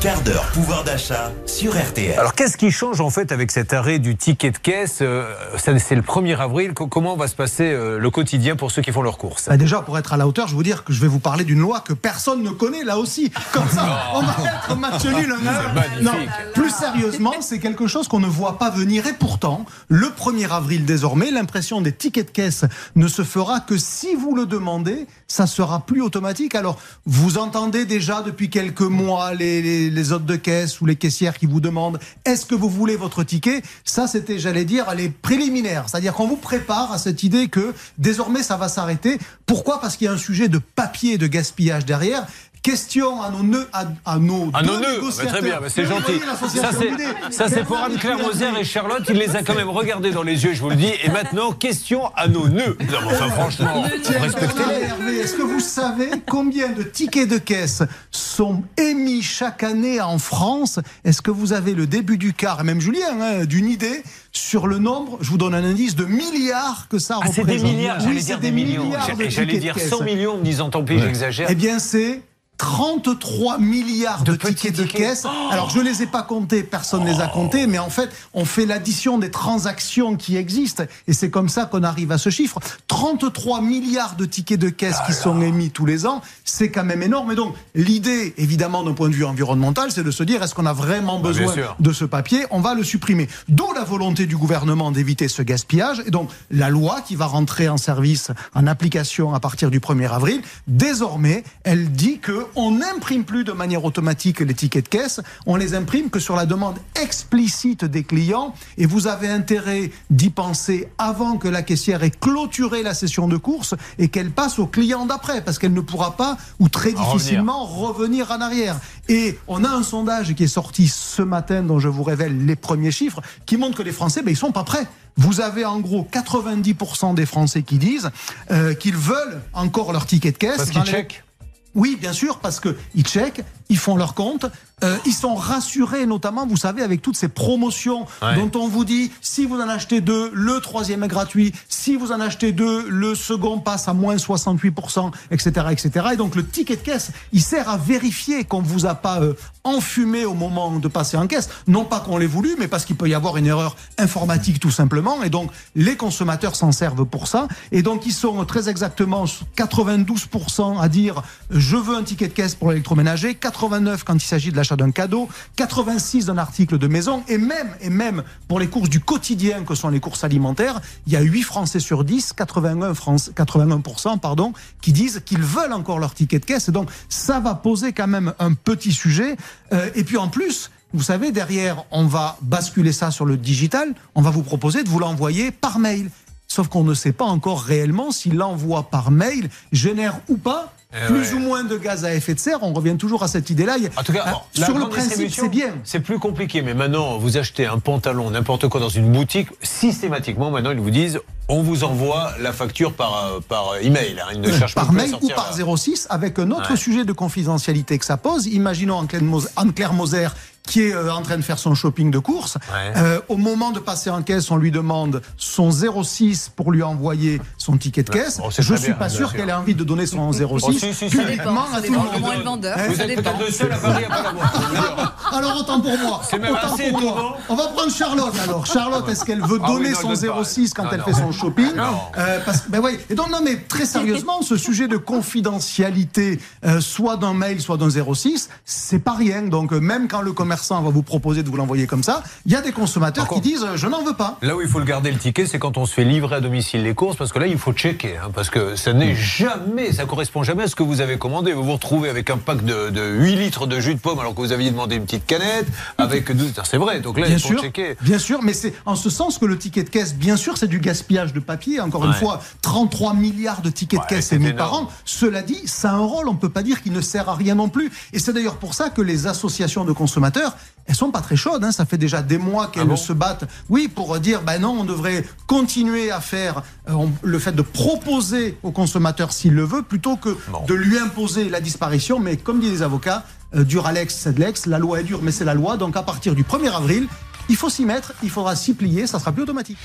quart d'heure pouvoir d'achat sur RTL. Alors qu'est-ce qui change en fait avec cet arrêt du ticket de caisse euh, C'est le 1er avril. Comment va se passer euh, le quotidien pour ceux qui font leurs courses? Bah Déjà, pour être à la hauteur, je veux dire que je vais vous parler d'une loi que personne ne connaît là aussi. Comme ça, on va être match nul. Non, plus sérieusement, c'est quelque chose qu'on ne voit pas venir. Et pourtant, le 1er avril désormais, l'impression des tickets de caisse ne se fera que si vous le demandez. Ça sera plus automatique. Alors, vous entendez déjà depuis quelques mois les les, hôtes de caisse ou les caissières qui vous demandent est-ce que vous voulez votre ticket? Ça, c'était, j'allais dire, les préliminaires. C'est-à-dire qu'on vous prépare à cette idée que désormais ça va s'arrêter. Pourquoi? Parce qu'il y a un sujet de papier de gaspillage derrière. Question à nos nœuds, à, nos, à nos nœuds. très bien, c'est gentil. Ça, c'est pour Anne-Claire Moser et Charlotte. Il les a quand même regardés dans les yeux, je vous le dis. Et maintenant, question à nos nœuds. enfin, franchement, respectez-les. Est-ce que vous savez combien de tickets de caisse sont émis chaque année en France? Est-ce que vous avez le début du quart, et même Julien, hein, d'une idée sur le nombre, je vous donne un indice, de milliards que ça représente. Ah, c'est des milliards, j'allais dire des, millions. J'allais dire 100 millions en disant tant pis, j'exagère. Eh bien, c'est 33 milliards de, tickets de caisse. Alors, je ne les ai pas comptés, personne ne les a oh. comptés, mais en fait, on fait l'addition des transactions qui existent, et c'est comme ça qu'on arrive à ce chiffre. 33 milliards de tickets de caisse qui sont émis tous les ans, c'est quand même énorme. Et donc, l'idée, évidemment, d'un point de vue environnemental, c'est de se dire, est-ce qu'on a vraiment bah, besoin de ce papier? On va le supprimer. D'où la volonté du gouvernement d'éviter ce gaspillage. Et donc, la loi qui va rentrer en service, en application à partir du 1er avril, désormais, elle dit que on n'imprime plus de manière automatique les tickets de caisse, on les imprime que sur la demande explicite des clients et vous avez intérêt d'y penser avant que la caissière ait clôturé la session de course et qu'elle passe au client d'après parce qu'elle ne pourra pas ou très difficilement revenir. en arrière. Et on a un sondage qui est sorti ce matin dont je vous révèle les premiers chiffres qui montrent que les Français, ben, ils sont pas prêts. Vous avez en gros 90% des Français qui disent euh, qu'ils veulent encore leur ticket de caisse. Parce qu'ils checkent. Oui, bien sûr, parce qu'ils checkent, ils font leur compte, euh, ils sont rassurés, notamment, vous savez, avec toutes ces promotions dont on vous dit, si vous en achetez deux, le troisième est gratuit, si vous en achetez deux, le second passe à moins 68%, etc., etc. Et donc le ticket de caisse, il sert à vérifier qu'on ne vous a pas euh, enfumé au moment de passer en caisse. Non pas qu'on l'ait voulu, mais parce qu'il peut y avoir une erreur informatique tout simplement. Et donc les consommateurs s'en servent pour ça. Et donc ils sont très exactement 92% à dire, je veux un ticket de caisse pour l'électroménager, 89 quand il s'agit de l'achat d'un cadeau, 86% d'un article de maison, et même, et même pour les courses du quotidien que sont les courses alimentaires, il y a 8 Français sur 10, 81, 81% pardon, qui disent qu'ils veulent encore leur ticket de caisse. Donc ça va poser quand même un petit sujet. Euh, et puis en plus, vous savez, derrière, on va basculer ça sur le digital, on va vous proposer de vous l'envoyer par mail. Sauf qu'on ne sait pas encore réellement si l'envoi par mail génère ou pas eh plus ou moins de gaz à effet de serre, on revient toujours à cette idée-là. En tout cas, euh, sur le principe, c'est bien. C'est plus compliqué, mais maintenant, vous achetez un pantalon, n'importe quoi dans une boutique, systématiquement, maintenant, ils vous disent on vous envoie la facture par, euh, par email. Hein. Ils ne cherchent par mail ou par 06, avec un autre sujet de confidentialité que ça pose. Imaginons Anne-Claire Moser qui est euh, en train de faire son shopping de course. Euh, au moment de passer en caisse, on lui demande son 06 pour lui envoyer son ticket de caisse. je ne suis pas sûr qu'elle ait envie de donner son 06 oh, publiquement à tout le monde. Vous êtes peut-être le seul à Paris à pas l'avoir. Alors autant pour moi. C'est même assez étonnant. On va prendre Charlotte alors. Charlotte, est-ce qu'elle veut ah donner son 06 quand elle fait son shopping euh, parce, ben ouais. Et donc non mais très sérieusement, ce sujet de confidentialité, soit d'un mail, soit d'un 06, c'est pas rien. Donc même quand le commerçant commerçant va vous proposer de vous l'envoyer comme ça, il y a des consommateurs qui disent je n'en veux pas. Là où il faut le garder le ticket, c'est quand on se fait livrer à domicile les courses, parce que là il faut checker, hein, parce que ça n'est jamais, ça correspond jamais à ce que vous avez commandé. Vous vous retrouvez avec un pack de, 8 litres de jus de pomme alors que vous aviez demandé une petite canette avec 12. C'est vrai, donc là bien il faut sûr, checker. Bien sûr, mais c'est en ce sens que le ticket de caisse, bien sûr, c'est du gaspillage de papier. Encore une fois, 33 milliards de tickets de caisse émis par an. Cela dit, ça a un rôle, on ne peut pas dire qu'il ne sert à rien non plus. Et c'est d'ailleurs pour ça que les associations de consommateurs, elles sont pas très chaudes. Hein. Ça fait déjà des mois qu'elles ah se battent. Oui, pour dire, ben non, on devrait continuer à faire euh, le fait de proposer au consommateur s'il le veut, plutôt que de lui imposer la disparition. Mais comme disent les avocats, euh, dur Alex, c'est de l'ex. La loi est dure, mais c'est la loi. Donc à partir du 1er avril, il faut s'y mettre, il faudra s'y plier, ça sera plus automatique.